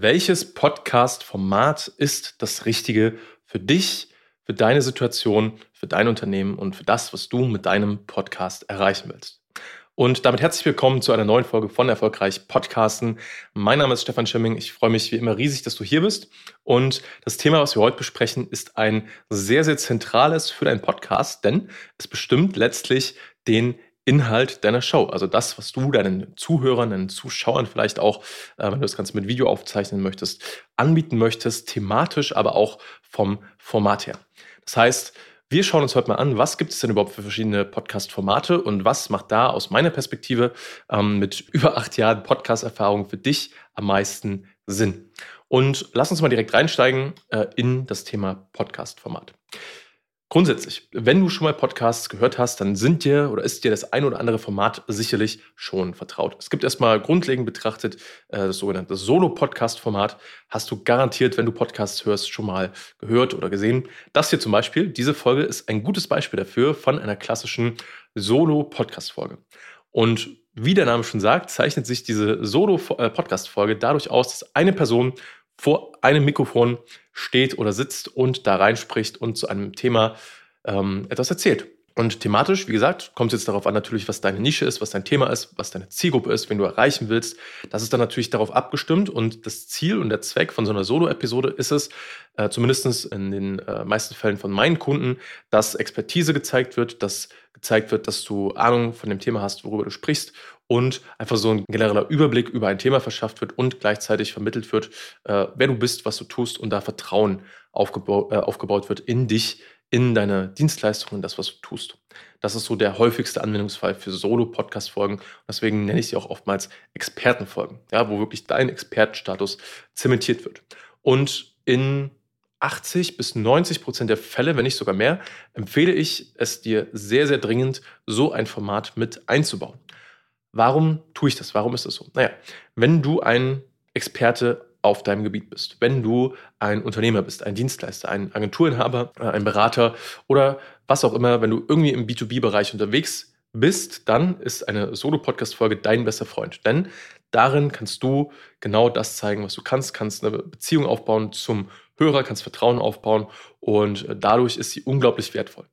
Welches Podcast-Format ist das Richtige für dich, für deine Situation, für dein Unternehmen und für das, was du mit deinem Podcast erreichen willst? Und damit herzlich willkommen zu einer neuen Folge von Erfolgreich Podcasten. Mein Name ist Stefan Schimming. Ich freue mich wie immer riesig, dass du hier bist. Und das Thema, was wir heute besprechen, ist ein sehr, sehr zentrales für deinen Podcast, denn es bestimmt letztlich den Inhalt deiner Show. Also das, was du deinen Zuhörern, deinen Zuschauern vielleicht auch, äh, wenn du das Ganze mit Video aufzeichnen möchtest, anbieten möchtest, thematisch, aber auch vom Format her. Das heißt, wir schauen uns heute mal an, was gibt es denn überhaupt für verschiedene Podcast-Formate und was macht da aus meiner Perspektive ähm, mit über acht Jahren Podcast-Erfahrung für dich am meisten Sinn. Und lass uns mal direkt reinsteigen äh, in das Thema Podcast-Format. Grundsätzlich, wenn du schon mal Podcasts gehört hast, dann sind dir oder ist dir das ein oder andere Format sicherlich schon vertraut. Es gibt erstmal grundlegend betrachtet äh, das sogenannte Solo-Podcast-Format. Hast du garantiert, wenn du Podcasts hörst, schon mal gehört oder gesehen. Das hier zum Beispiel, diese Folge ist ein gutes Beispiel dafür von einer klassischen Solo-Podcast-Folge. Und wie der Name schon sagt, zeichnet sich diese Solo-Podcast-Folge dadurch aus, dass eine Person vor einem Mikrofon steht oder sitzt und da reinspricht und zu einem Thema ähm, etwas erzählt. Und thematisch, wie gesagt, kommt es jetzt darauf an, natürlich, was deine Nische ist, was dein Thema ist, was deine Zielgruppe ist, wen du erreichen willst. Das ist dann natürlich darauf abgestimmt und das Ziel und der Zweck von so einer Solo-Episode ist es, äh, zumindest in den äh, meisten Fällen von meinen Kunden, dass Expertise gezeigt wird, dass gezeigt wird, dass du Ahnung von dem Thema hast, worüber du sprichst und einfach so ein genereller Überblick über ein Thema verschafft wird und gleichzeitig vermittelt wird, äh, wer du bist, was du tust und da Vertrauen aufgebau äh, aufgebaut wird in dich, in deine Dienstleistungen, das, was du tust. Das ist so der häufigste Anwendungsfall für Solo-Podcast-Folgen. Deswegen nenne ich sie auch oftmals Expertenfolgen, ja, wo wirklich dein Expertenstatus zementiert wird. Und in 80 bis 90 Prozent der Fälle, wenn nicht sogar mehr, empfehle ich es dir sehr, sehr dringend, so ein Format mit einzubauen. Warum tue ich das? Warum ist das so? Naja, wenn du ein Experte auf deinem Gebiet bist, wenn du ein Unternehmer bist, ein Dienstleister, ein Agenturinhaber, äh, ein Berater oder was auch immer, wenn du irgendwie im B2B-Bereich unterwegs bist, dann ist eine Solo-Podcast-Folge dein bester Freund. Denn darin kannst du genau das zeigen, was du kannst, kannst eine Beziehung aufbauen zum Hörer, kannst Vertrauen aufbauen und dadurch ist sie unglaublich wertvoll.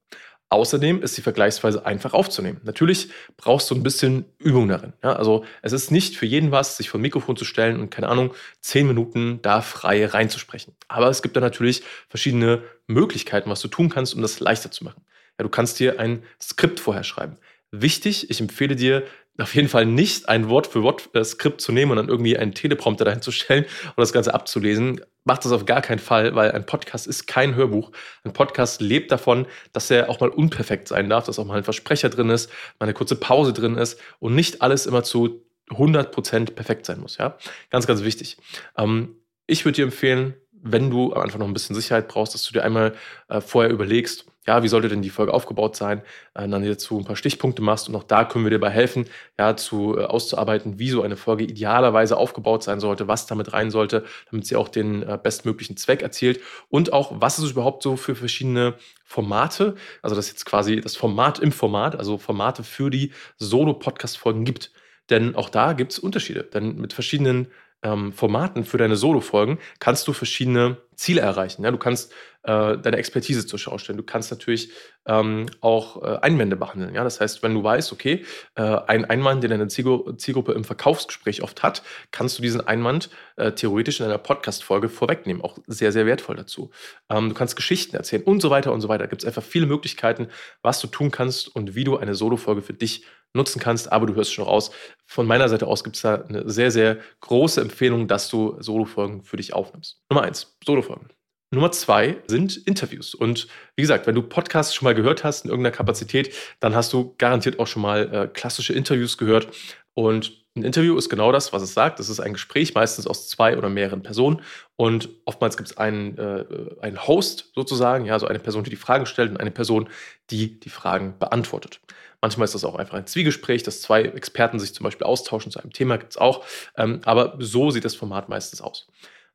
Außerdem ist sie vergleichsweise einfach aufzunehmen. Natürlich brauchst du ein bisschen Übung darin. Ja, also es ist nicht für jeden was, sich vor ein Mikrofon zu stellen und keine Ahnung, zehn Minuten da frei reinzusprechen. Aber es gibt da natürlich verschiedene Möglichkeiten, was du tun kannst, um das leichter zu machen. Ja, du kannst dir ein Skript vorher schreiben. Wichtig, ich empfehle dir, auf jeden Fall nicht ein Wort für Wort äh, Skript zu nehmen und dann irgendwie einen Teleprompter dahin zu stellen und das Ganze abzulesen. Macht das auf gar keinen Fall, weil ein Podcast ist kein Hörbuch. Ein Podcast lebt davon, dass er auch mal unperfekt sein darf, dass auch mal ein Versprecher drin ist, mal eine kurze Pause drin ist und nicht alles immer zu 100% perfekt sein muss. Ja? Ganz, ganz wichtig. Ähm, ich würde dir empfehlen, wenn du am Anfang noch ein bisschen Sicherheit brauchst, dass du dir einmal äh, vorher überlegst, ja, wie sollte denn die Folge aufgebaut sein, äh, dann dazu ein paar Stichpunkte machst und auch da können wir dir dabei helfen, ja, zu äh, auszuarbeiten, wie so eine Folge idealerweise aufgebaut sein sollte, was damit rein sollte, damit sie auch den äh, bestmöglichen Zweck erzielt und auch, was ist überhaupt so für verschiedene Formate, also das jetzt quasi das Format im Format, also Formate für die Solo-Podcast-Folgen gibt. Denn auch da gibt es Unterschiede. Denn mit verschiedenen ähm, Formaten für deine Solo-Folgen kannst du verschiedene Ziele erreichen. Ja? Du kannst äh, deine Expertise zur Schau stellen. Du kannst natürlich ähm, auch äh, Einwände behandeln. Ja? Das heißt, wenn du weißt, okay, äh, ein Einwand, den deine Zielgruppe im Verkaufsgespräch oft hat, kannst du diesen Einwand äh, theoretisch in einer Podcast-Folge vorwegnehmen. Auch sehr, sehr wertvoll dazu. Ähm, du kannst Geschichten erzählen und so weiter und so weiter. Da gibt es einfach viele Möglichkeiten, was du tun kannst und wie du eine Solo-Folge für dich nutzen kannst. Aber du hörst schon raus, von meiner Seite aus gibt es da eine sehr, sehr große Empfehlung, dass du Solo-Folgen für dich aufnimmst. Nummer eins, Solo-Folgen. Nummer zwei sind Interviews. Und wie gesagt, wenn du Podcasts schon mal gehört hast in irgendeiner Kapazität, dann hast du garantiert auch schon mal äh, klassische Interviews gehört. Und ein Interview ist genau das, was es sagt. Das ist ein Gespräch, meistens aus zwei oder mehreren Personen. Und oftmals gibt es einen, äh, einen Host sozusagen, ja, also eine Person, die die Fragen stellt und eine Person, die die Fragen beantwortet. Manchmal ist das auch einfach ein Zwiegespräch, dass zwei Experten sich zum Beispiel austauschen zu einem Thema, gibt es auch. Ähm, aber so sieht das Format meistens aus.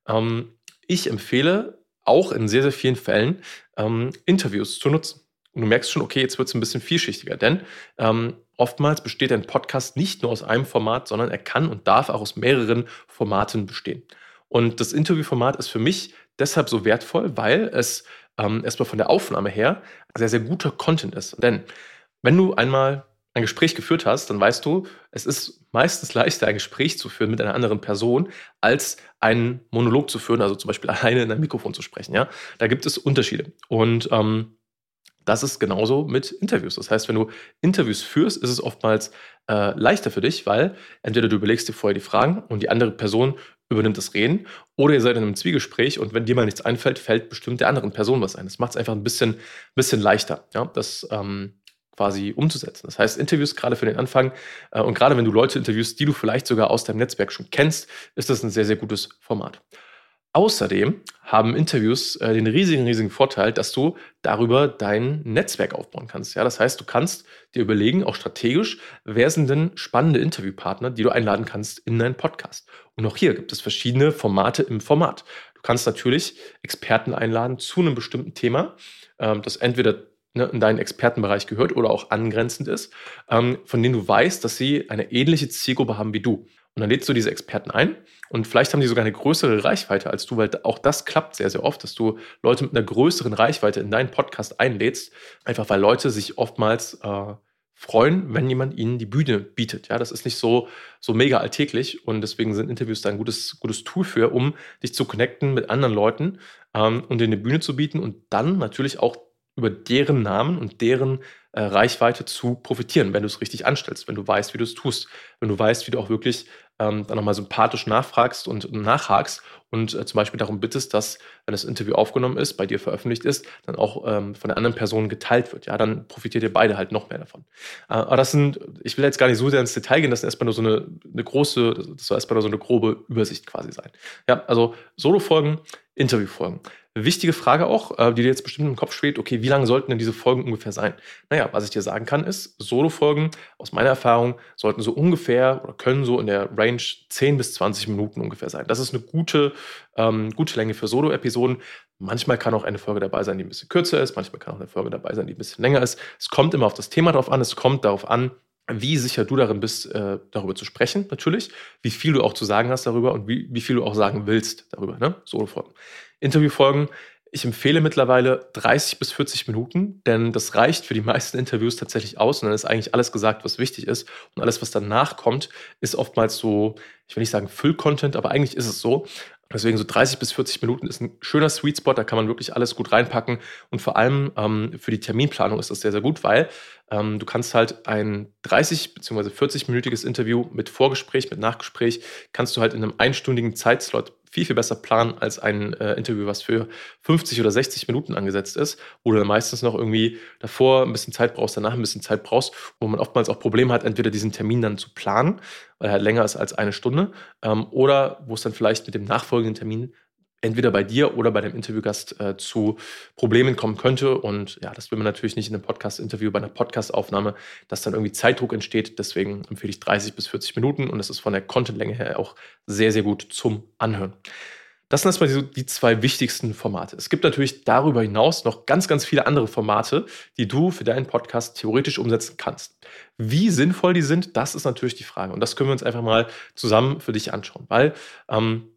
Ähm, ich empfehle auch in sehr, sehr vielen Fällen ähm, Interviews zu nutzen. Und du merkst schon, okay, jetzt wird es ein bisschen vielschichtiger, denn ähm, oftmals besteht ein Podcast nicht nur aus einem Format, sondern er kann und darf auch aus mehreren Formaten bestehen. Und das Interviewformat ist für mich deshalb so wertvoll, weil es ähm, erstmal von der Aufnahme her sehr, sehr guter Content ist. Denn wenn du einmal ein Gespräch geführt hast, dann weißt du, es ist meistens leichter, ein Gespräch zu führen mit einer anderen Person, als einen Monolog zu führen, also zum Beispiel alleine in einem Mikrofon zu sprechen. Ja? Da gibt es Unterschiede. Und ähm, das ist genauso mit Interviews. Das heißt, wenn du Interviews führst, ist es oftmals äh, leichter für dich, weil entweder du überlegst dir vorher die Fragen und die andere Person übernimmt das Reden oder ihr seid in einem Zwiegespräch und wenn dir mal nichts einfällt, fällt bestimmt der anderen Person was ein. Das macht es einfach ein bisschen, bisschen leichter. Ja? Das ähm, quasi umzusetzen. Das heißt, Interviews gerade für den Anfang äh, und gerade wenn du Leute interviewst, die du vielleicht sogar aus deinem Netzwerk schon kennst, ist das ein sehr, sehr gutes Format. Außerdem haben Interviews äh, den riesigen, riesigen Vorteil, dass du darüber dein Netzwerk aufbauen kannst. Ja, das heißt, du kannst dir überlegen, auch strategisch, wer sind denn spannende Interviewpartner, die du einladen kannst in deinen Podcast. Und auch hier gibt es verschiedene Formate im Format. Du kannst natürlich Experten einladen zu einem bestimmten Thema, ähm, das entweder ne, in deinen Expertenbereich gehört oder auch angrenzend ist, ähm, von denen du weißt, dass sie eine ähnliche Zielgruppe haben wie du. Und dann lädst du diese Experten ein und vielleicht haben die sogar eine größere Reichweite als du, weil auch das klappt sehr, sehr oft, dass du Leute mit einer größeren Reichweite in deinen Podcast einlädst, einfach weil Leute sich oftmals äh, freuen, wenn jemand ihnen die Bühne bietet. Ja, das ist nicht so, so mega alltäglich und deswegen sind Interviews da ein gutes, gutes Tool für, um dich zu connecten mit anderen Leuten ähm, und dir eine Bühne zu bieten und dann natürlich auch über deren Namen und deren äh, Reichweite zu profitieren, wenn du es richtig anstellst, wenn du weißt, wie du es tust, wenn du weißt, wie du auch wirklich ähm, dann nochmal sympathisch nachfragst und nachhakst und äh, zum Beispiel darum bittest, dass, wenn das Interview aufgenommen ist, bei dir veröffentlicht ist, dann auch ähm, von der anderen Person geteilt wird. Ja, dann profitiert ihr beide halt noch mehr davon. Äh, aber das sind, ich will jetzt gar nicht so sehr ins Detail gehen, das ist erstmal nur so eine, eine große, das soll erstmal nur so eine grobe Übersicht quasi sein. Ja, also Solo-Folgen, Interview-Folgen. Wichtige Frage auch, äh, die dir jetzt bestimmt im Kopf schwebt, okay, wie lange sollten denn diese Folgen ungefähr sein? Naja, was ich dir sagen kann, ist, Solo-Folgen aus meiner Erfahrung sollten so ungefähr oder können so in der Range 10 bis 20 Minuten ungefähr sein. Das ist eine gute, ähm, gute Länge für Solo-Episoden. Manchmal kann auch eine Folge dabei sein, die ein bisschen kürzer ist, manchmal kann auch eine Folge dabei sein, die ein bisschen länger ist. Es kommt immer auf das Thema drauf an, es kommt darauf an, wie sicher du darin bist, äh, darüber zu sprechen, natürlich, wie viel du auch zu sagen hast darüber und wie, wie viel du auch sagen willst darüber, ne? Solo-Folgen. Interviewfolgen. Ich empfehle mittlerweile 30 bis 40 Minuten, denn das reicht für die meisten Interviews tatsächlich aus und dann ist eigentlich alles gesagt, was wichtig ist. Und alles, was danach kommt, ist oftmals so, ich will nicht sagen Füll-Content, aber eigentlich ist es so. Deswegen so 30 bis 40 Minuten ist ein schöner Sweet Spot, da kann man wirklich alles gut reinpacken. Und vor allem ähm, für die Terminplanung ist das sehr, sehr gut, weil ähm, du kannst halt ein 30 bzw. 40-minütiges Interview mit Vorgespräch, mit Nachgespräch, kannst du halt in einem einstündigen Zeitslot viel, viel besser planen als ein äh, Interview, was für 50 oder 60 Minuten angesetzt ist, wo du dann meistens noch irgendwie davor ein bisschen Zeit brauchst, danach ein bisschen Zeit brauchst, wo man oftmals auch Probleme hat, entweder diesen Termin dann zu planen, weil er halt länger ist als eine Stunde, ähm, oder wo es dann vielleicht mit dem nachfolgenden Termin entweder bei dir oder bei dem Interviewgast äh, zu Problemen kommen könnte. Und ja, das will man natürlich nicht in einem Podcast-Interview, bei einer Podcast-Aufnahme, dass dann irgendwie Zeitdruck entsteht. Deswegen empfehle ich 30 bis 40 Minuten und das ist von der Content-Länge her auch sehr, sehr gut zum Anhören. Das sind erstmal die, die zwei wichtigsten Formate. Es gibt natürlich darüber hinaus noch ganz, ganz viele andere Formate, die du für deinen Podcast theoretisch umsetzen kannst. Wie sinnvoll die sind, das ist natürlich die Frage. Und das können wir uns einfach mal zusammen für dich anschauen, weil ähm,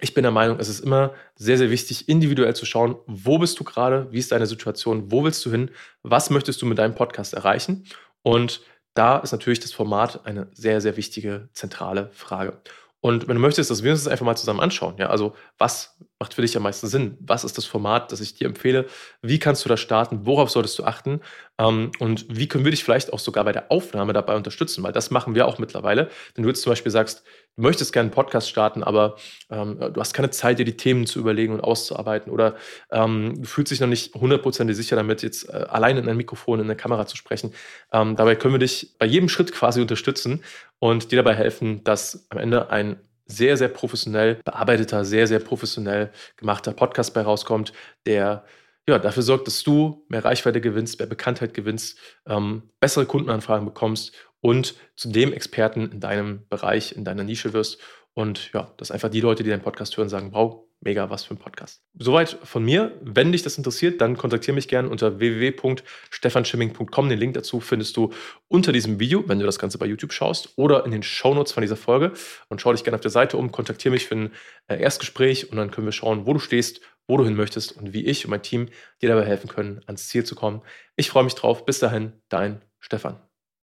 ich bin der Meinung, es ist immer sehr, sehr wichtig, individuell zu schauen, wo bist du gerade, wie ist deine Situation, wo willst du hin, was möchtest du mit deinem Podcast erreichen. Und da ist natürlich das Format eine sehr, sehr wichtige, zentrale Frage. Und wenn du möchtest, dass wir uns das einfach mal zusammen anschauen, ja, also was macht für dich am meisten Sinn? Was ist das Format, das ich dir empfehle? Wie kannst du da starten? Worauf solltest du achten? Ähm, und wie können wir dich vielleicht auch sogar bei der Aufnahme dabei unterstützen? Weil das machen wir auch mittlerweile. Wenn du jetzt zum Beispiel sagst, möchtest gerne einen Podcast starten, aber ähm, du hast keine Zeit, dir die Themen zu überlegen und auszuarbeiten oder ähm, du fühlst dich noch nicht hundertprozentig sicher damit, jetzt äh, alleine in ein Mikrofon, in eine Kamera zu sprechen. Ähm, dabei können wir dich bei jedem Schritt quasi unterstützen und dir dabei helfen, dass am Ende ein sehr, sehr professionell bearbeiteter, sehr, sehr professionell gemachter Podcast bei rauskommt, der ja, dafür sorgt, dass du mehr Reichweite gewinnst, mehr Bekanntheit gewinnst, ähm, bessere Kundenanfragen bekommst und zu dem Experten in deinem Bereich, in deiner Nische wirst. Und ja, dass einfach die Leute, die deinen Podcast hören, sagen, wow, mega was für ein Podcast. Soweit von mir. Wenn dich das interessiert, dann kontaktiere mich gerne unter www.stefanschimming.com. Den Link dazu findest du unter diesem Video, wenn du das Ganze bei YouTube schaust, oder in den Shownotes von dieser Folge. Und schau dich gerne auf der Seite um, kontaktiere mich für ein äh, Erstgespräch und dann können wir schauen, wo du stehst, wo du hin möchtest und wie ich und mein Team dir dabei helfen können, ans Ziel zu kommen. Ich freue mich drauf. Bis dahin, dein Stefan.